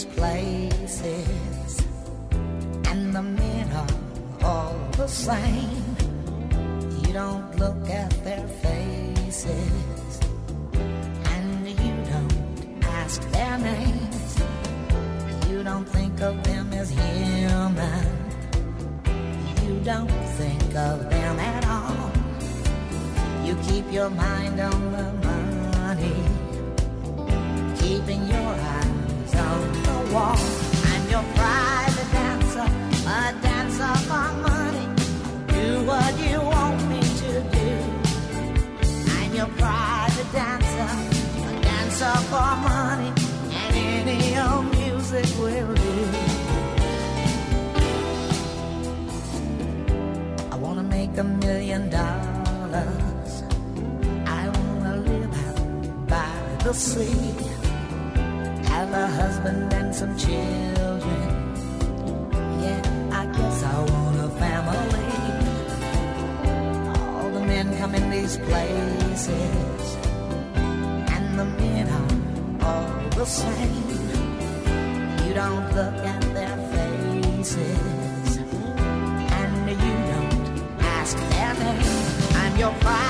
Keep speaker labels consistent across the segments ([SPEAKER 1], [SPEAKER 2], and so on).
[SPEAKER 1] these places, and the men are all the same. these places, and the men are all the same. You don't look at their faces, and you don't ask their name. I'm your pride.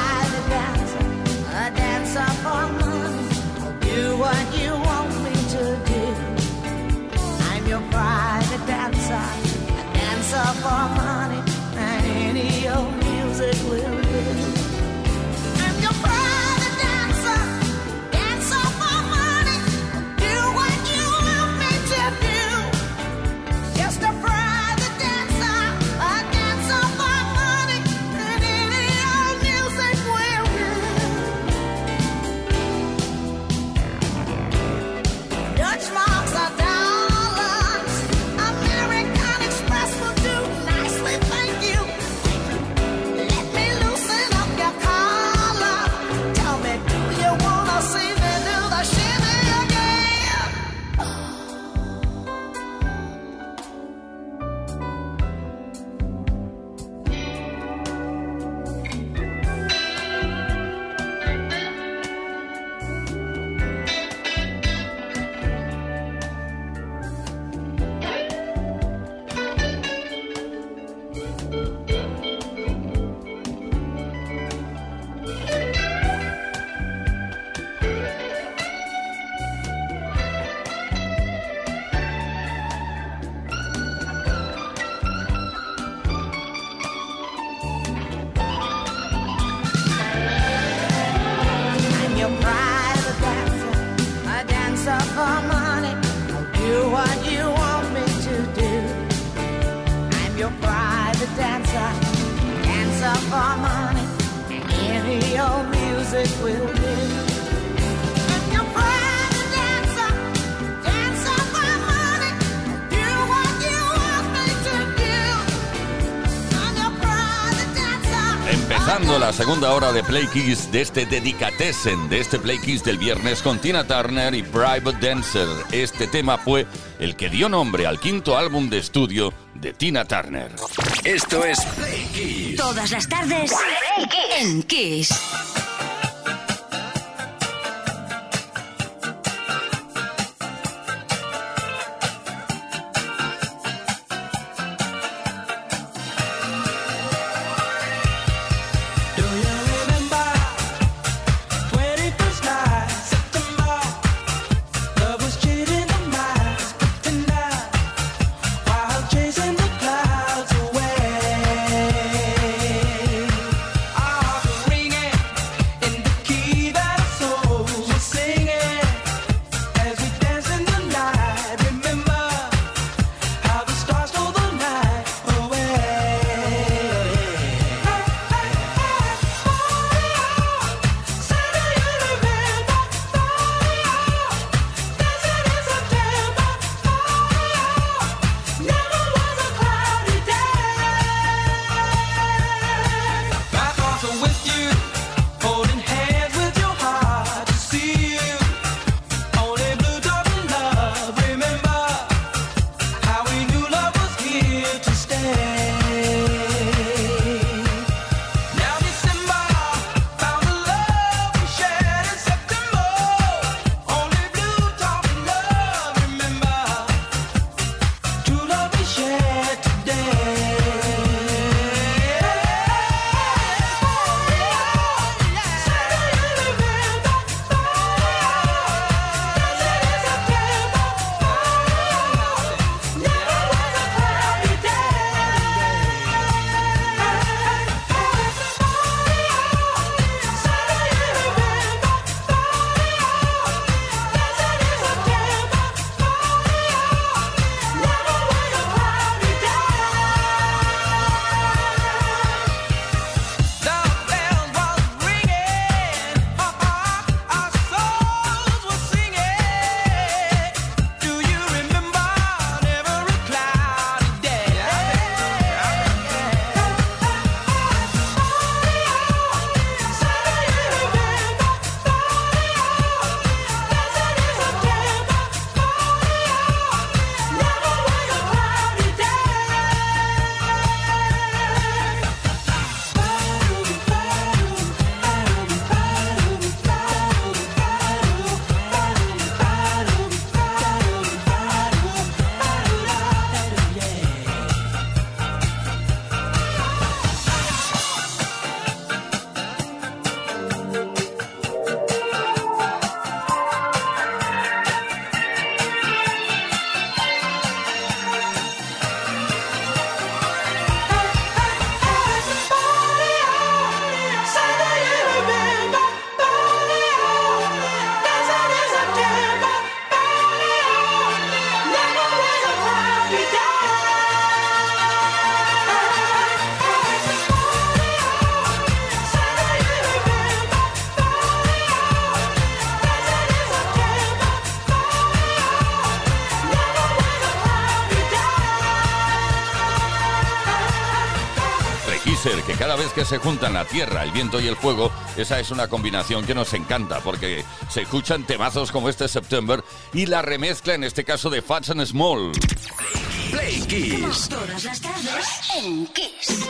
[SPEAKER 1] Segunda hora de Play Kiss de este Dedicatessen, de este Play Kiss del viernes con Tina Turner y Private Dancer. Este tema fue el que dio nombre al quinto álbum de estudio de Tina Turner.
[SPEAKER 2] Esto es Play Kiss.
[SPEAKER 3] Todas las tardes en Kiss.
[SPEAKER 4] Se juntan la tierra, el viento y el fuego, esa es una combinación que nos encanta, porque se escuchan temazos como este September y la remezcla en este caso de Fats and Small.
[SPEAKER 5] Play Kiss.
[SPEAKER 6] Todas las tardes en Kiss.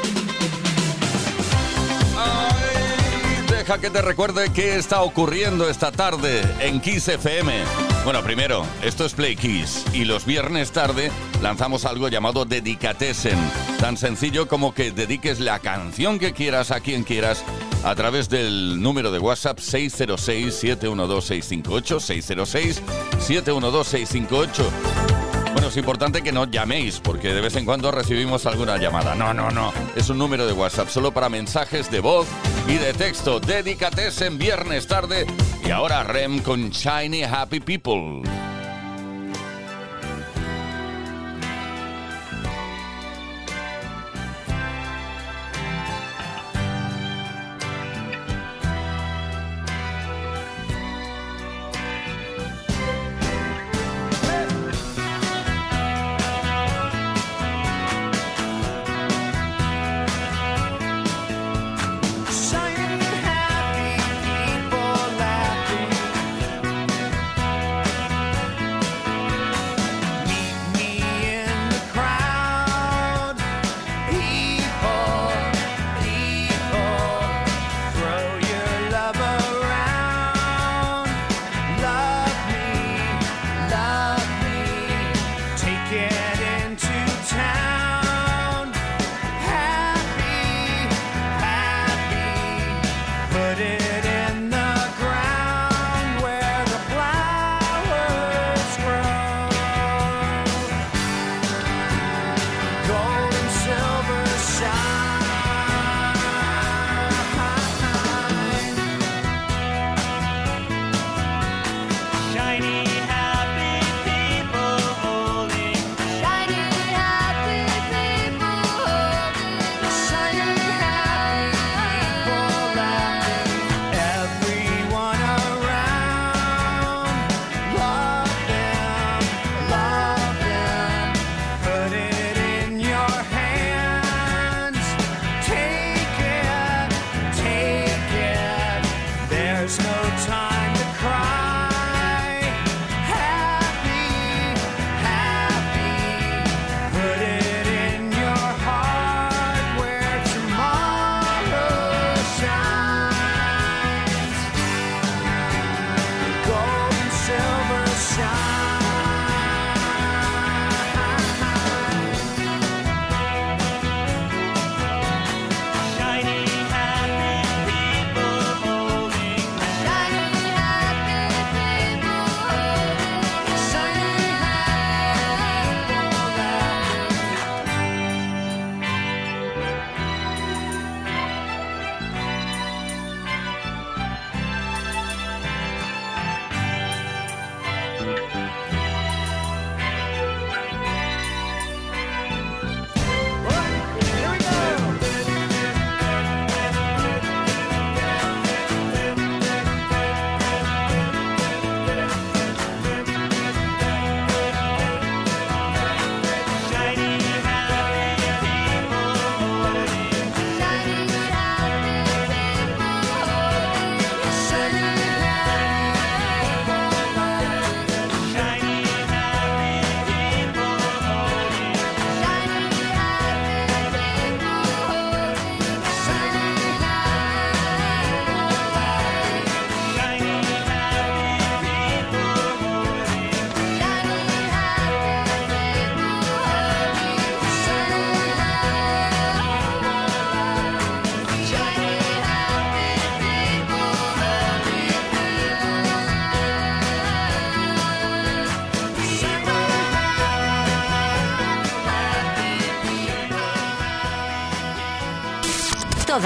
[SPEAKER 4] Ay, deja que te recuerde qué está ocurriendo esta tarde en Kiss FM. Bueno, primero, esto es Play Kiss y los viernes tarde lanzamos algo llamado Dedicatesen. Tan sencillo como que dediques la canción que quieras a quien quieras a través del número de WhatsApp 606-712-658, 606-712-658. Bueno, es importante que no llaméis, porque de vez en cuando recibimos alguna llamada. No, no, no. Es un número de WhatsApp solo para mensajes de voz y de texto. Dedícates en viernes tarde. Y ahora Rem con Shiny Happy People.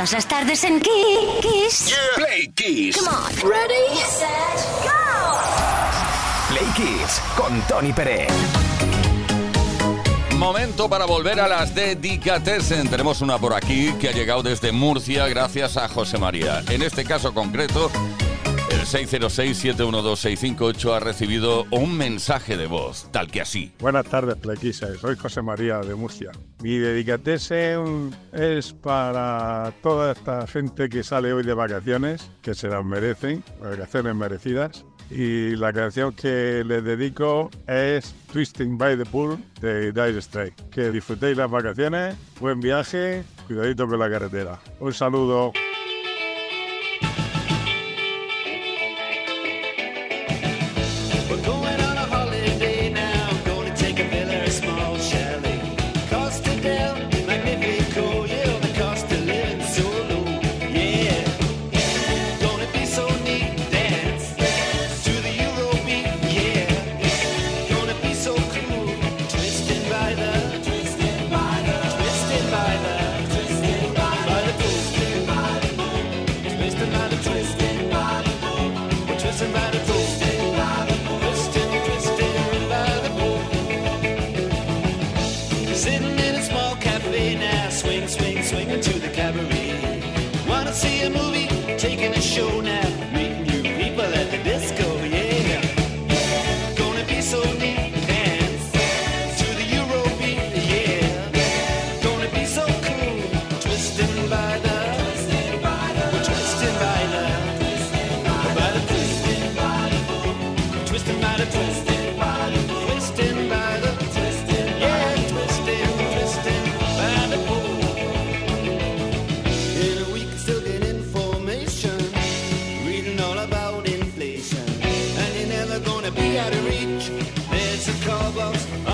[SPEAKER 6] Todas las tardes en Kiss.
[SPEAKER 5] Play Kiss.
[SPEAKER 6] Come on. Ready, set, go.
[SPEAKER 5] Play Kiss con Tony Pérez.
[SPEAKER 4] Momento para volver a las dedicatesen. Tenemos una por aquí que ha llegado desde Murcia gracias a José María. En este caso concreto,
[SPEAKER 7] 606-712-658 ha recibido un mensaje de voz, tal que así.
[SPEAKER 8] Buenas tardes, Plequisa. Soy José María de Murcia. Mi dedicatese es para toda esta gente que sale hoy de vacaciones, que se las merecen, vacaciones merecidas. Y la canción que les dedico es Twisting by the Pool de Dire Straits. Que disfrutéis las vacaciones, buen viaje, cuidadito con la carretera. Un saludo.
[SPEAKER 9] be out of reach. There's a
[SPEAKER 10] cobalt.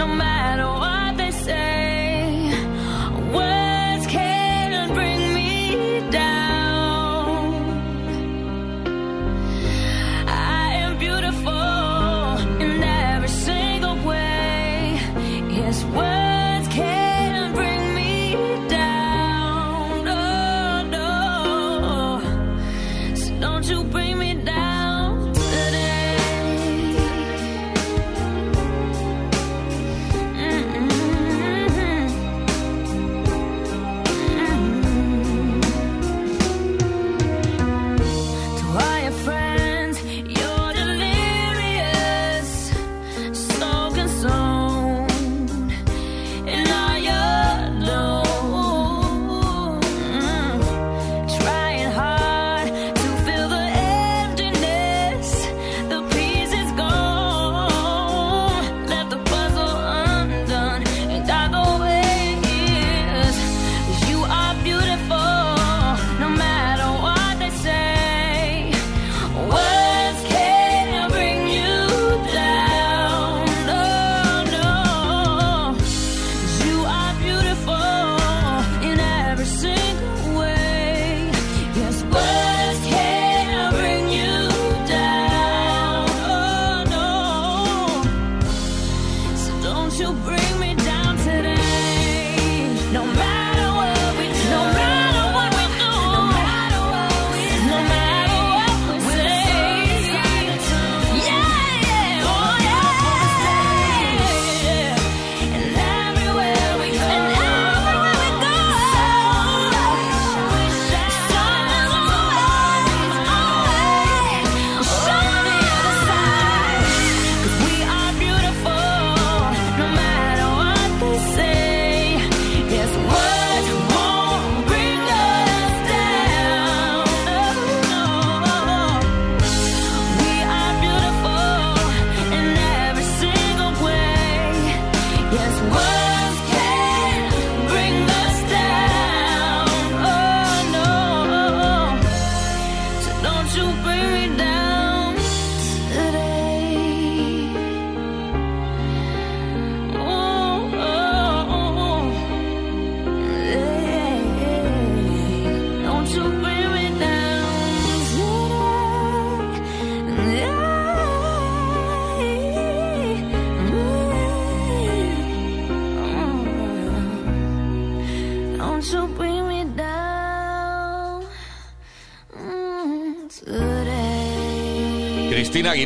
[SPEAKER 11] no
[SPEAKER 7] matter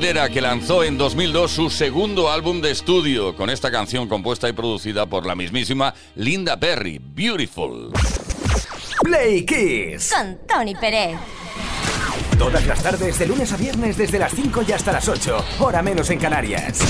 [SPEAKER 7] Aguilera, que lanzó en 2002 su segundo álbum de estudio, con esta canción compuesta y producida por la mismísima Linda Perry, Beautiful.
[SPEAKER 4] Play Kiss.
[SPEAKER 12] Con Tony Pérez.
[SPEAKER 4] Todas las tardes, de lunes a viernes, desde las 5 y hasta las 8, hora menos en Canarias.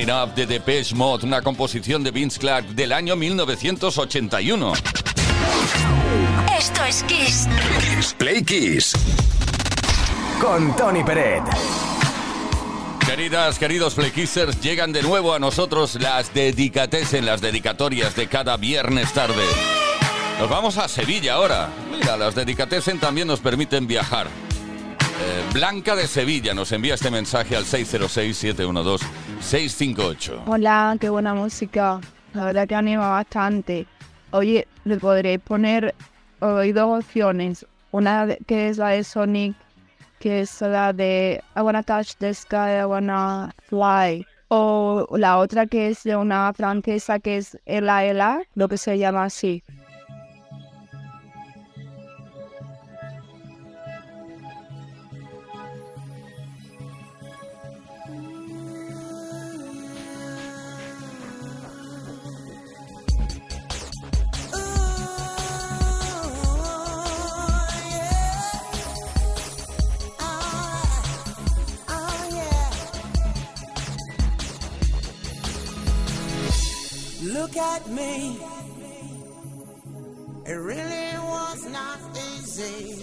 [SPEAKER 13] Enough
[SPEAKER 7] de Depeche Mode, una composición de Vince Clark del año 1981.
[SPEAKER 12] Esto es Kiss.
[SPEAKER 4] Kiss Play Kiss. Con Tony Peret.
[SPEAKER 7] Queridas, queridos Playkissers, llegan de nuevo a nosotros las en las dedicatorias de cada viernes tarde. Nos vamos a Sevilla ahora. Mira, las dedicatesen también nos permiten viajar. Eh, Blanca de Sevilla nos envía este mensaje al 606-712-658.
[SPEAKER 14] Hola, qué buena música. La verdad que anima bastante. Oye, le podréis poner hoy dos opciones. Una que es la de Sonic, que es la de I wanna touch the sky, I wanna fly. O la otra que es de una francesa que es Ela Ela, lo que se llama así.
[SPEAKER 15] Look at me. It really was not easy,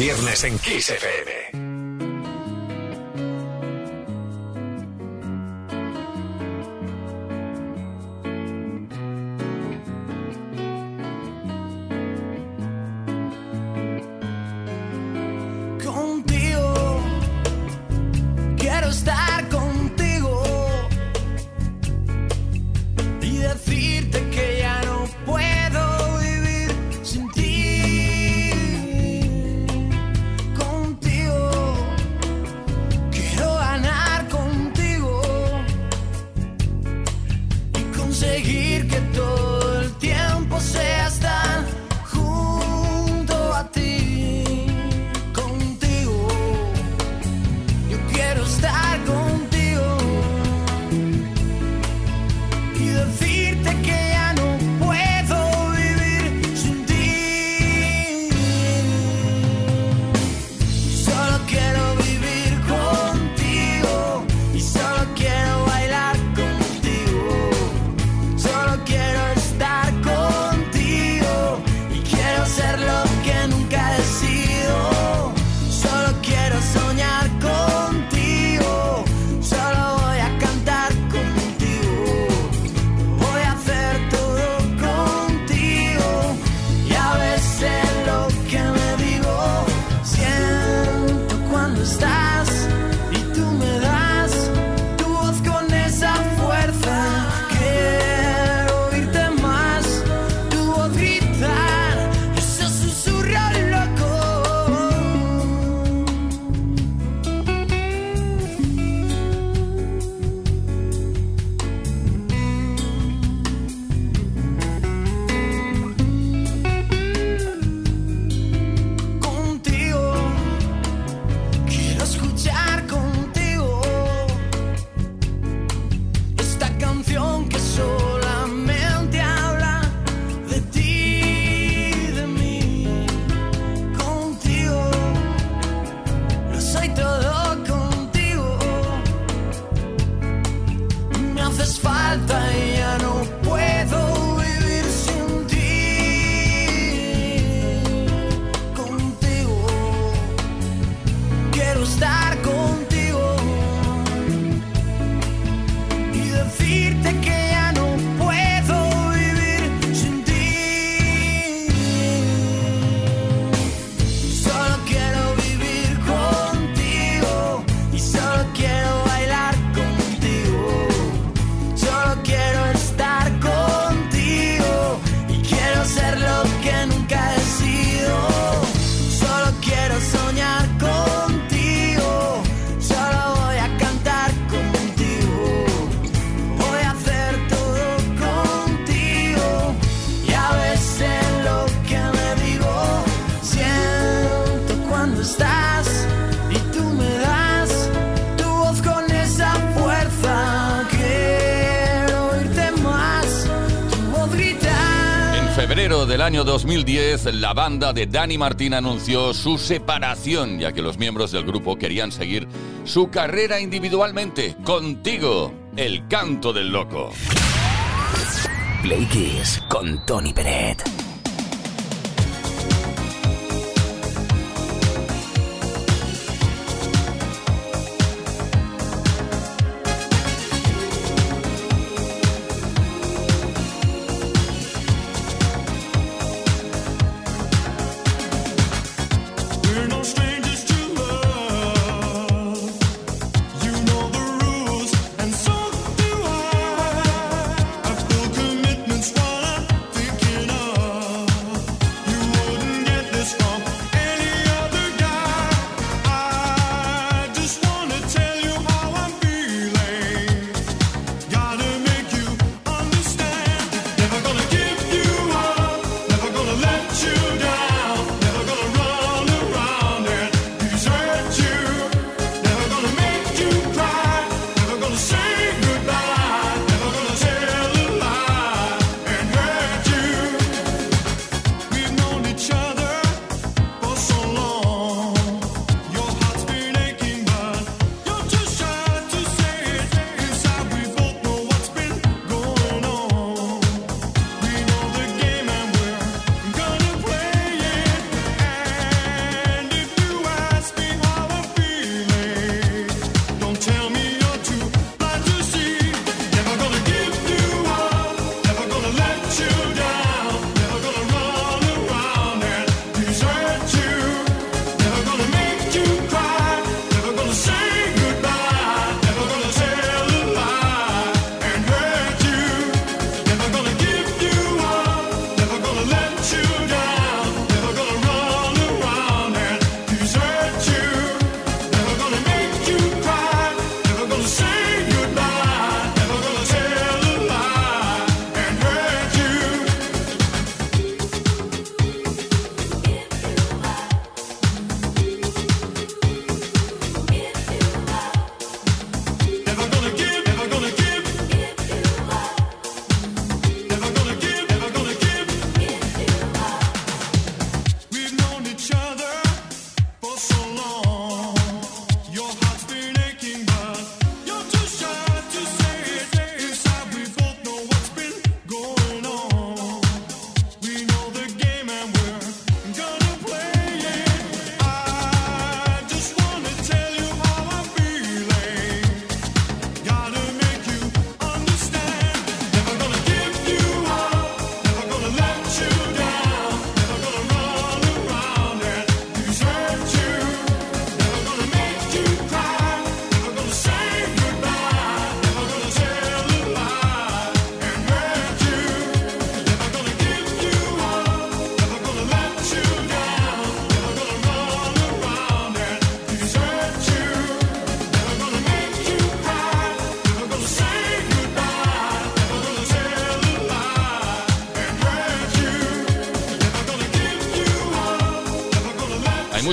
[SPEAKER 16] viernes en Kiss FM.
[SPEAKER 7] 2010, la banda de Dani Martín anunció su separación, ya que los miembros del grupo querían seguir su carrera individualmente. Contigo, el canto del loco.
[SPEAKER 4] Play Kiss con Tony Peret.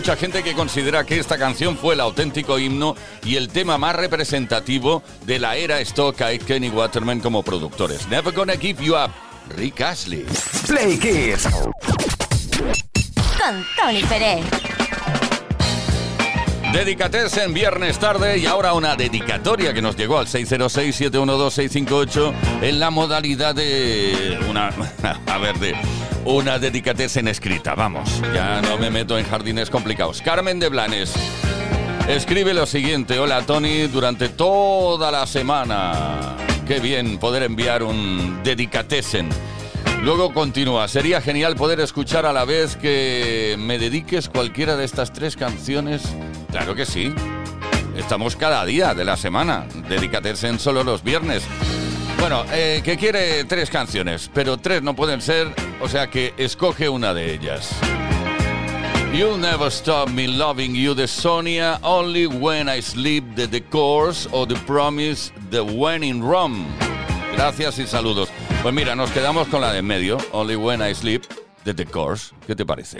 [SPEAKER 12] Mucha gente que considera que esta canción fue el auténtico himno y el tema más representativo de la era Stock y Kenny Waterman como productores. Never Gonna Give You Up, Rick Ashley.
[SPEAKER 5] Play Kiss.
[SPEAKER 6] Con Tony Pérez.
[SPEAKER 12] Dedicates en viernes tarde y ahora una dedicatoria que nos llegó al 606-712-658 en la modalidad de una, a ver, de una dedicatez en escrita. Vamos, ya no me meto en jardines complicados. Carmen de Blanes escribe lo siguiente. Hola Tony, durante toda la semana. Qué bien poder enviar un dedicatesen. Luego continúa. Sería genial poder escuchar a la vez que me dediques cualquiera de estas tres canciones. Claro que sí. Estamos cada día de la semana. Dedicatesen solo los viernes. Bueno, eh, que quiere tres canciones, pero tres no pueden ser, o sea que escoge una de ellas. You'll Never Stop Me Loving You de Sonia, Only When I Sleep The Course o The Promise de When in Rome. Gracias y saludos. Pues mira, nos quedamos con la de en medio, Only When I Sleep The Course. ¿Qué te parece?